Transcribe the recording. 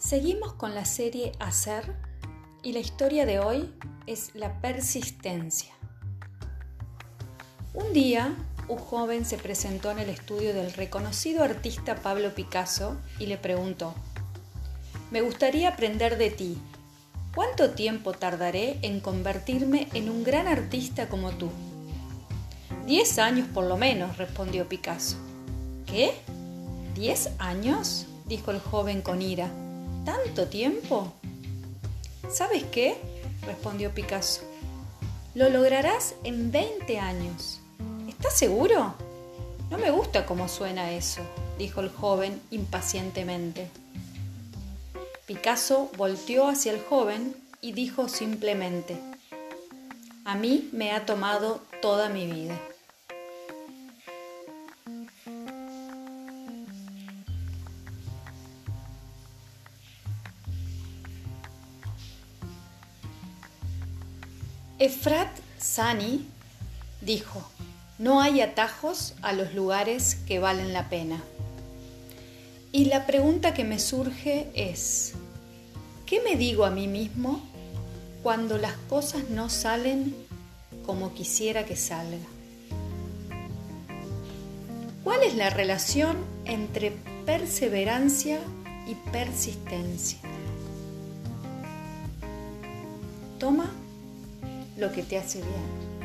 Seguimos con la serie Hacer y la historia de hoy es la persistencia. Un día, un joven se presentó en el estudio del reconocido artista Pablo Picasso y le preguntó, me gustaría aprender de ti. ¿Cuánto tiempo tardaré en convertirme en un gran artista como tú? Diez años por lo menos, respondió Picasso. ¿Qué? ¿Diez años? dijo el joven con ira. ¿Tanto tiempo? ¿Sabes qué? respondió Picasso. Lo lograrás en 20 años. ¿Estás seguro? No me gusta cómo suena eso, dijo el joven impacientemente. Picasso volteó hacia el joven y dijo simplemente, a mí me ha tomado toda mi vida. Efrat Sani dijo, no hay atajos a los lugares que valen la pena. Y la pregunta que me surge es, ¿qué me digo a mí mismo cuando las cosas no salen como quisiera que salga? ¿Cuál es la relación entre perseverancia y persistencia? Toma lo que te hace bien.